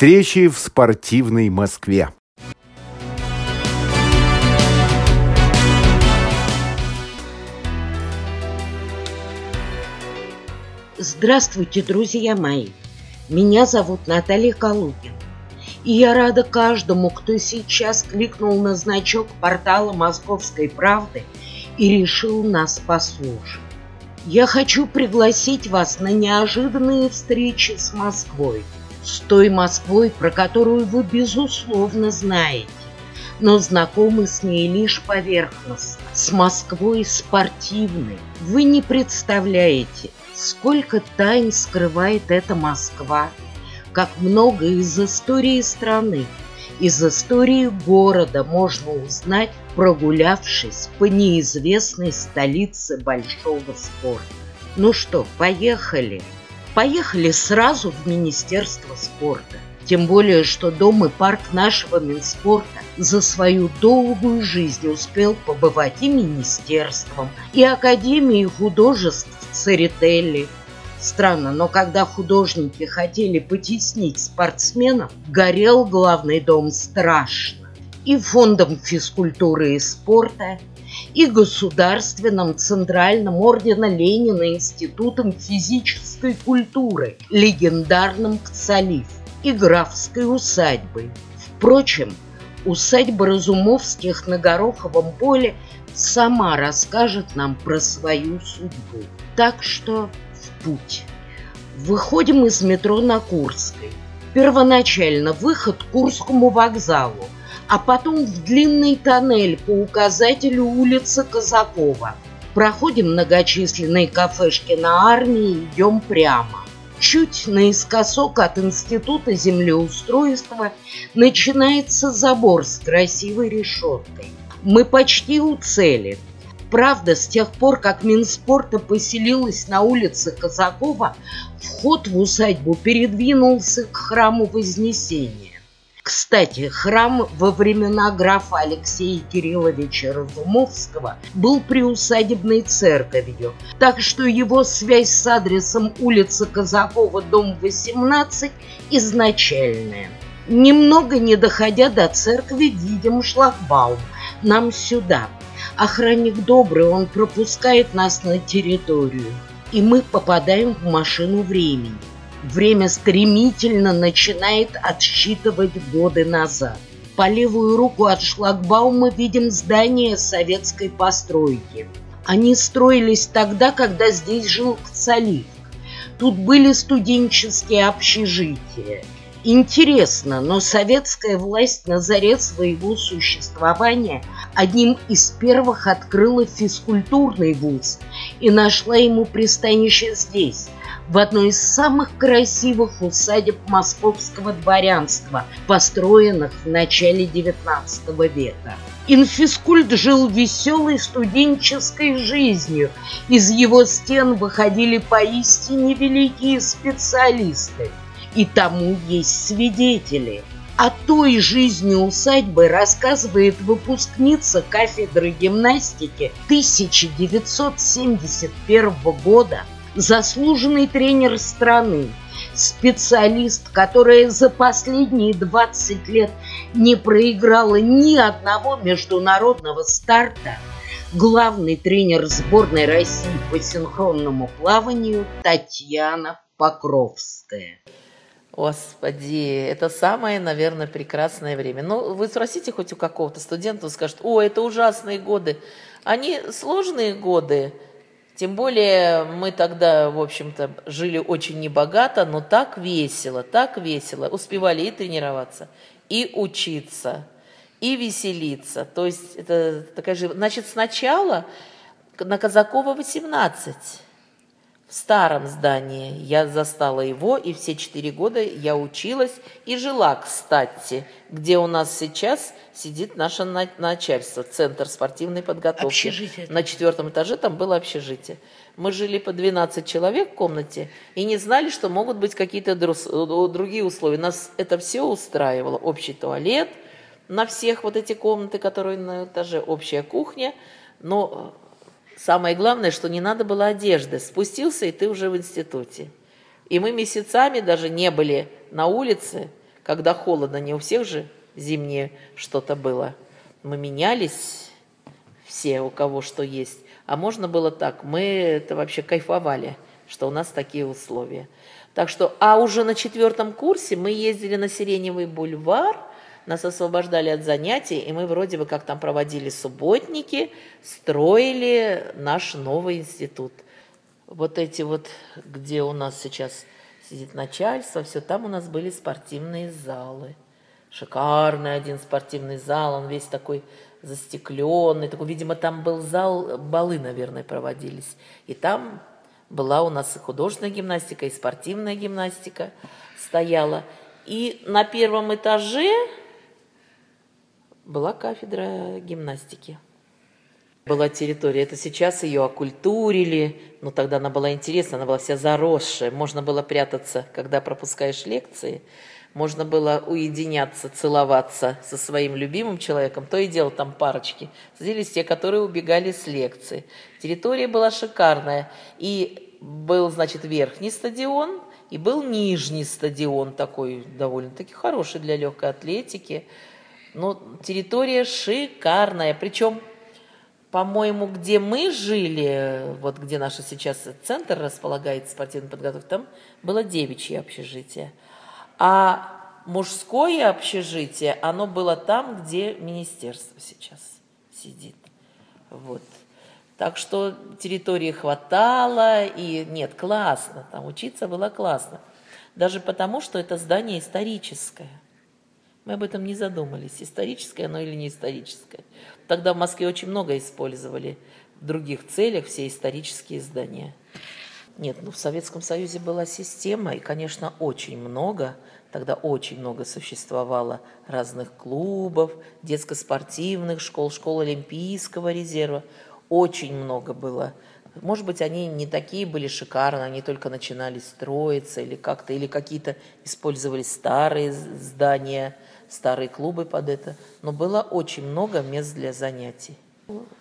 Встречи в спортивной Москве. Здравствуйте, друзья мои! Меня зовут Наталья Калугин. И я рада каждому, кто сейчас кликнул на значок портала «Московской правды» и решил нас послушать. Я хочу пригласить вас на неожиданные встречи с Москвой. С той Москвой, про которую вы, безусловно, знаете, но знакомы с ней лишь поверхностно. С Москвой спортивной. Вы не представляете, сколько тайн скрывает эта Москва, как много из истории страны, из истории города можно узнать, прогулявшись по неизвестной столице большого спорта. Ну что, поехали? Поехали сразу в Министерство спорта. Тем более, что дом и парк нашего Минспорта за свою долгую жизнь успел побывать и министерством, и Академией художеств Церетели. Странно, но когда художники хотели потеснить спортсменов, горел главный дом страшно. И фондом физкультуры и спорта, и Государственным Центральным Ордена Ленина Институтом физической культуры, легендарным КЦАЛИФ и графской усадьбой. Впрочем, усадьба Разумовских на Гороховом поле сама расскажет нам про свою судьбу. Так что в путь. Выходим из метро на Курской. Первоначально выход к Курскому вокзалу, а потом в длинный тоннель по указателю улицы Казакова. Проходим многочисленные кафешки на армии и идем прямо. Чуть наискосок от Института землеустройства начинается забор с красивой решеткой. Мы почти у цели. Правда, с тех пор, как Минспорта поселилась на улице Казакова, вход в усадьбу передвинулся к храму Вознесения. Кстати, храм во времена графа Алексея Кирилловича Разумовского был приусадебной церковью, так что его связь с адресом улица Казакова, дом 18, изначальная. Немного не доходя до церкви, видим шлагбаум. Нам сюда. Охранник добрый, он пропускает нас на территорию. И мы попадаем в машину времени. Время стремительно начинает отсчитывать годы назад. По левую руку от шлагбаума видим здание советской постройки. Они строились тогда, когда здесь жил Кцалик. Тут были студенческие общежития. Интересно, но советская власть на заре своего существования одним из первых открыла физкультурный вуз и нашла ему пристанище здесь, в одной из самых красивых усадеб московского дворянства, построенных в начале XIX века. Инфискульт жил веселой студенческой жизнью. Из его стен выходили поистине великие специалисты. И тому есть свидетели. О той жизни усадьбы рассказывает выпускница кафедры гимнастики 1971 года заслуженный тренер страны, специалист, которая за последние 20 лет не проиграла ни одного международного старта, главный тренер сборной России по синхронному плаванию Татьяна Покровская. Господи, это самое, наверное, прекрасное время. Ну, вы спросите хоть у какого-то студента, он скажет, о, это ужасные годы. Они сложные годы, тем более мы тогда, в общем-то, жили очень небогато, но так весело, так весело. Успевали и тренироваться, и учиться, и веселиться. То есть это такая же... Значит, сначала на Казакова 18 в старом здании. Я застала его, и все четыре года я училась и жила, кстати, где у нас сейчас сидит наше начальство, Центр спортивной подготовки. Общежитие. На четвертом этаже там было общежитие. Мы жили по 12 человек в комнате и не знали, что могут быть какие-то другие условия. Нас это все устраивало. Общий туалет на всех вот эти комнаты, которые на этаже, общая кухня. Но Самое главное, что не надо было одежды. Спустился, и ты уже в институте. И мы месяцами даже не были на улице, когда холодно, не у всех же зимнее что-то было. Мы менялись все, у кого что есть. А можно было так, мы это вообще кайфовали, что у нас такие условия. Так что, а уже на четвертом курсе мы ездили на Сиреневый бульвар, нас освобождали от занятий, и мы вроде бы как там проводили субботники, строили наш новый институт. Вот эти вот, где у нас сейчас сидит начальство, все там у нас были спортивные залы. Шикарный один спортивный зал, он весь такой застекленный, такой, видимо, там был зал, балы, наверное, проводились. И там была у нас и художественная гимнастика, и спортивная гимнастика стояла. И на первом этаже была кафедра гимнастики. Была территория, это сейчас ее окультурили, но тогда она была интересна, она была вся заросшая, можно было прятаться, когда пропускаешь лекции, можно было уединяться, целоваться со своим любимым человеком, то и дело там парочки. Садились те, которые убегали с лекции. Территория была шикарная, и был, значит, верхний стадион, и был нижний стадион, такой довольно-таки хороший для легкой атлетики. Но территория шикарная, причем по-моему, где мы жили, вот где наш сейчас центр располагается спортивной подготовки, там было девичье общежитие. А мужское общежитие, оно было там, где министерство сейчас сидит. Вот. Так что территории хватало, и нет, классно, там учиться было классно. Даже потому, что это здание историческое. Мы об этом не задумались, историческое оно или не историческое. Тогда в Москве очень много использовали в других целях все исторические здания. Нет, ну в Советском Союзе была система, и, конечно, очень много, тогда очень много существовало разных клубов, детско-спортивных школ, школ Олимпийского резерва. Очень много было. Может быть, они не такие были шикарные, они только начинали строиться или как-то, или какие-то использовались старые здания – старые клубы под это, но было очень много мест для занятий.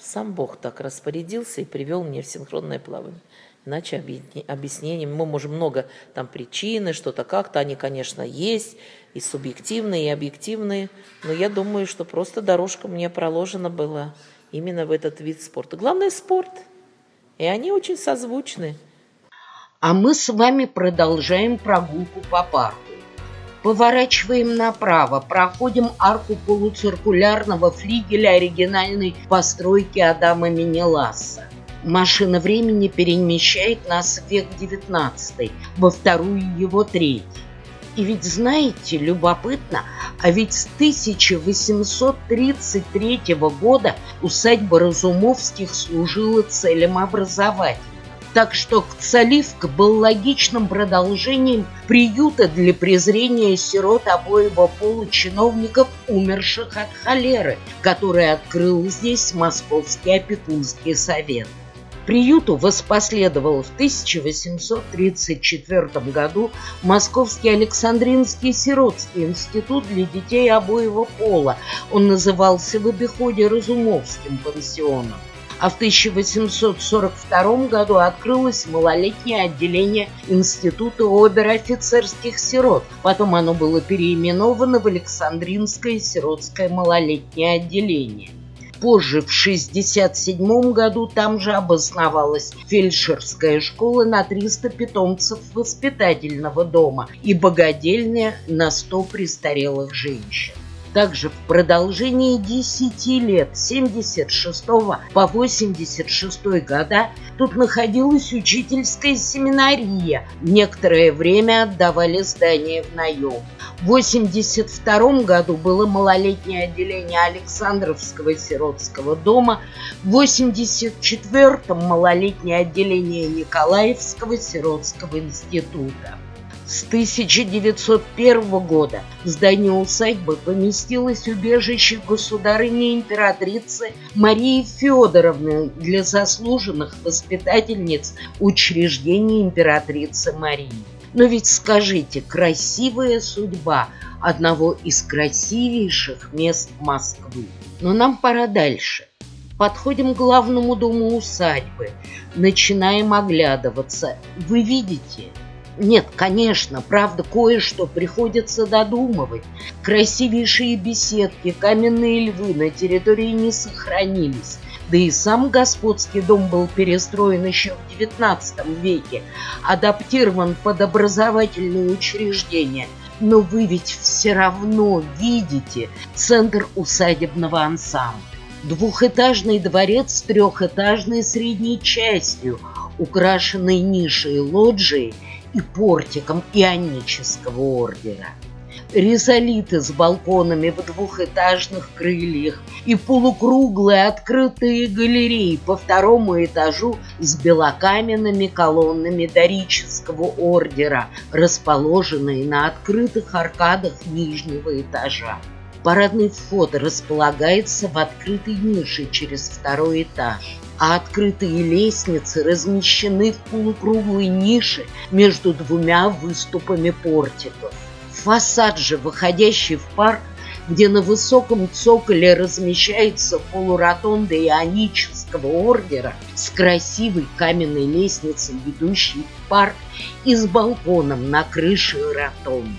Сам Бог так распорядился и привел меня в синхронное плавание. Иначе объяснений, мы можем много там причины, что-то как-то, они, конечно, есть, и субъективные, и объективные, но я думаю, что просто дорожка мне проложена была именно в этот вид спорта. Главное – спорт, и они очень созвучны. А мы с вами продолжаем прогулку по парку. Поворачиваем направо, проходим арку полуциркулярного флигеля оригинальной постройки Адама Менеласа. Машина времени перемещает нас в век XIX, во вторую его треть. И ведь знаете, любопытно, а ведь с 1833 года усадьба Разумовских служила целям образования. Так что Кцаливка был логичным продолжением приюта для презрения сирот обоего пола чиновников, умерших от холеры, который открыл здесь Московский опекунский совет. Приюту воспоследовал в 1834 году Московский Александринский сиротский институт для детей обоего пола. Он назывался в обиходе Разумовским пансионом а в 1842 году открылось малолетнее отделение Института обер-офицерских сирот. Потом оно было переименовано в Александринское сиротское малолетнее отделение. Позже, в 1967 году, там же обосновалась фельдшерская школа на 300 питомцев воспитательного дома и богадельня на 100 престарелых женщин. Также в продолжении 10 лет, с 76 по 86 года, тут находилась учительская семинария. Некоторое время отдавали здание в наем. В 82 году было малолетнее отделение Александровского сиротского дома, в 84-м малолетнее отделение Николаевского сиротского института. С 1901 года в здании усадьбы поместилось убежище государыни императрицы Марии Федоровны для заслуженных воспитательниц учреждений императрицы Марии. Но ведь скажите, красивая судьба одного из красивейших мест Москвы. Но нам пора дальше. Подходим к главному дому усадьбы. Начинаем оглядываться. Вы видите – Нет, конечно, правда, кое-что приходится додумывать. Красивейшие беседки, каменные львы на территории не сохранились. Да и сам господский дом был перестроен еще в XIX веке, адаптирован под образовательные учреждения. Но вы ведь все равно видите центр усадебного ансамбля. Двухэтажный дворец с трехэтажной средней частью, украшенный нишей лоджией и портиком ионического ордера. Ризолиты с балконами в двухэтажных крыльях и полукруглые открытые галереи по второму этажу с белокаменными колоннами дорического ордера, расположенные на открытых аркадах нижнего этажа. Парадный вход располагается в открытой нише через второй этаж а открытые лестницы размещены в полукруглой нише между двумя выступами портиков. Фасад же, выходящий в парк, где на высоком цоколе размещается полуротонда ионического ордера с красивой каменной лестницей, ведущей в парк и с балконом на крыше ротонды.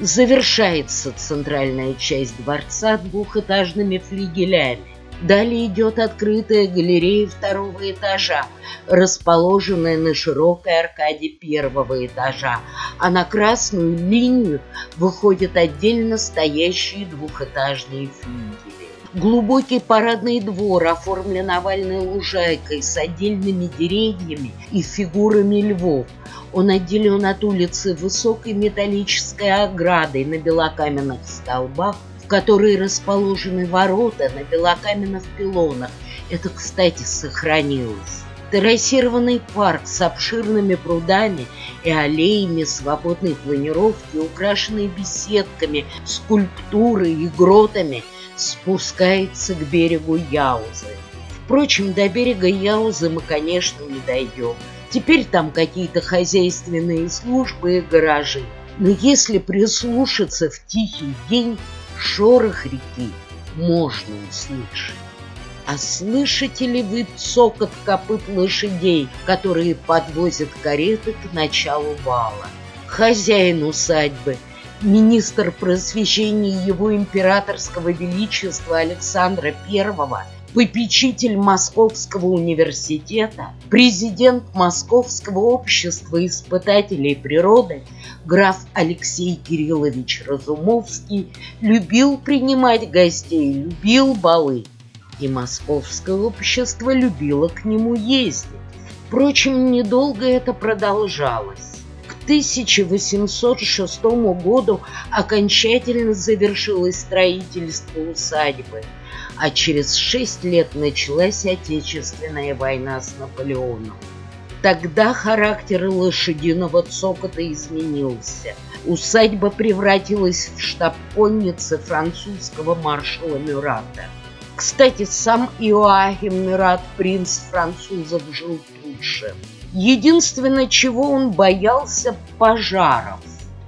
Завершается центральная часть дворца двухэтажными флигелями, Далее идет открытая галерея второго этажа, расположенная на широкой аркаде первого этажа, а на красную линию выходят отдельно стоящие двухэтажные флигели. Глубокий парадный двор оформлен овальной лужайкой с отдельными деревьями и фигурами львов. Он отделен от улицы высокой металлической оградой на белокаменных столбах в которой расположены ворота на белокаменных пилонах. Это, кстати, сохранилось. Террасированный парк с обширными прудами и аллеями свободной планировки, украшенный беседками, скульптурой и гротами, спускается к берегу Яузы. Впрочем, до берега Яузы мы, конечно, не дойдем. Теперь там какие-то хозяйственные службы и гаражи. Но если прислушаться в тихий день, шорох реки можно услышать. А слышите ли вы цокот копыт лошадей, которые подвозят кареты к началу вала? Хозяин усадьбы, министр просвещения его императорского величества Александра Первого попечитель Московского университета, президент Московского общества испытателей природы, граф Алексей Кириллович Разумовский любил принимать гостей, любил балы, и Московское общество любило к нему ездить. Впрочем, недолго это продолжалось. К 1806 году окончательно завершилось строительство усадьбы – а через шесть лет началась Отечественная война с Наполеоном. Тогда характер лошадиного цокота изменился. Усадьба превратилась в штаб конницы французского маршала Мюрата. Кстати, сам Иоахим Мюрат, принц французов, жил тут же. Единственное, чего он боялся – пожаров.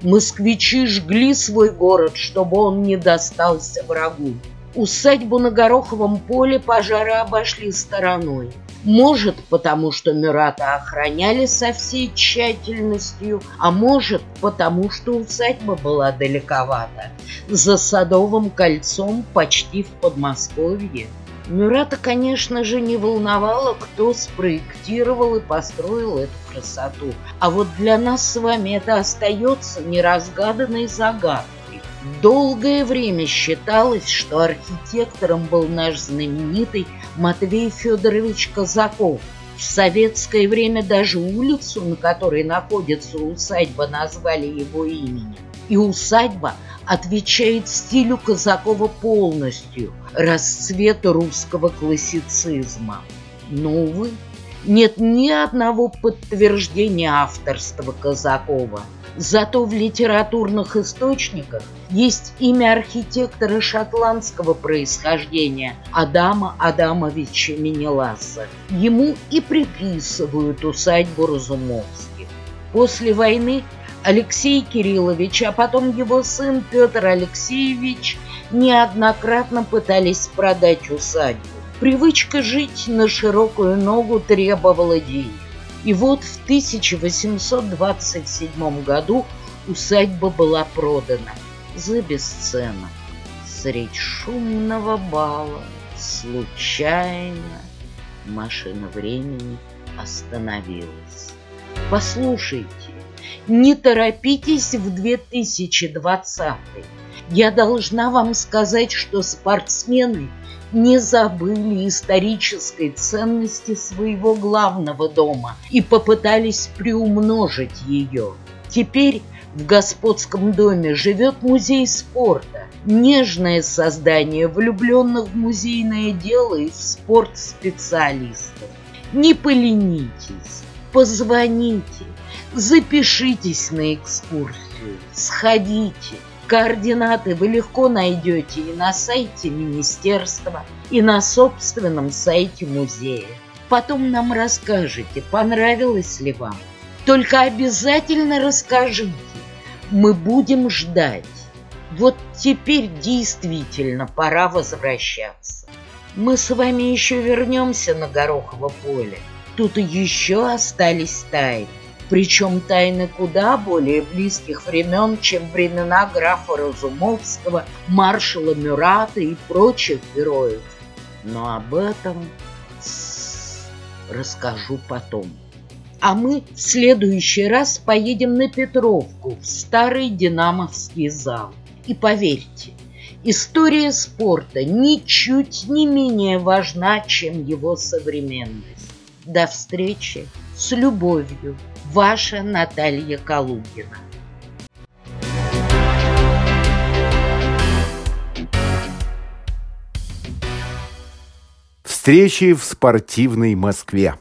Москвичи жгли свой город, чтобы он не достался врагу. Усадьбу на Гороховом поле пожары обошли стороной. Может, потому что Мюрата охраняли со всей тщательностью, а может, потому что усадьба была далековата, за Садовым кольцом почти в Подмосковье. Мюрата, конечно же, не волновало, кто спроектировал и построил эту красоту. А вот для нас с вами это остается неразгаданной загадкой. Долгое время считалось, что архитектором был наш знаменитый Матвей Федорович Казаков. В советское время даже улицу, на которой находится усадьба, назвали его именем. И усадьба отвечает стилю Казакова полностью, расцвету русского классицизма. Но, увы, нет ни одного подтверждения авторства Казакова – Зато в литературных источниках есть имя архитектора шотландского происхождения Адама Адамовича Менеласа. Ему и приписывают усадьбу Разумовских. После войны Алексей Кириллович, а потом его сын Петр Алексеевич неоднократно пытались продать усадьбу. Привычка жить на широкую ногу требовала денег. И вот в 1827 году усадьба была продана за бесценок. Средь шумного бала случайно машина времени остановилась. Послушайте, не торопитесь в 2020 Я должна вам сказать, что спортсмены не забыли исторической ценности своего главного дома и попытались приумножить ее. Теперь в господском доме живет музей спорта, нежное создание влюбленных в музейное дело и в спорт специалистов. Не поленитесь, позвоните, запишитесь на экскурсию, сходите. Координаты вы легко найдете и на сайте министерства, и на собственном сайте музея. Потом нам расскажете, понравилось ли вам. Только обязательно расскажите. Мы будем ждать. Вот теперь действительно пора возвращаться. Мы с вами еще вернемся на Горохово поле. Тут еще остались тайны. Причем тайны куда более близких времен, чем времена графа Разумовского, маршала Мюрата и прочих героев. Но об этом расскажу потом. А мы в следующий раз поедем на Петровку, в старый Динамовский зал. И поверьте, история спорта ничуть не менее важна, чем его современность. До встречи с любовью. Ваша Наталья Калугина. Встречи в спортивной Москве.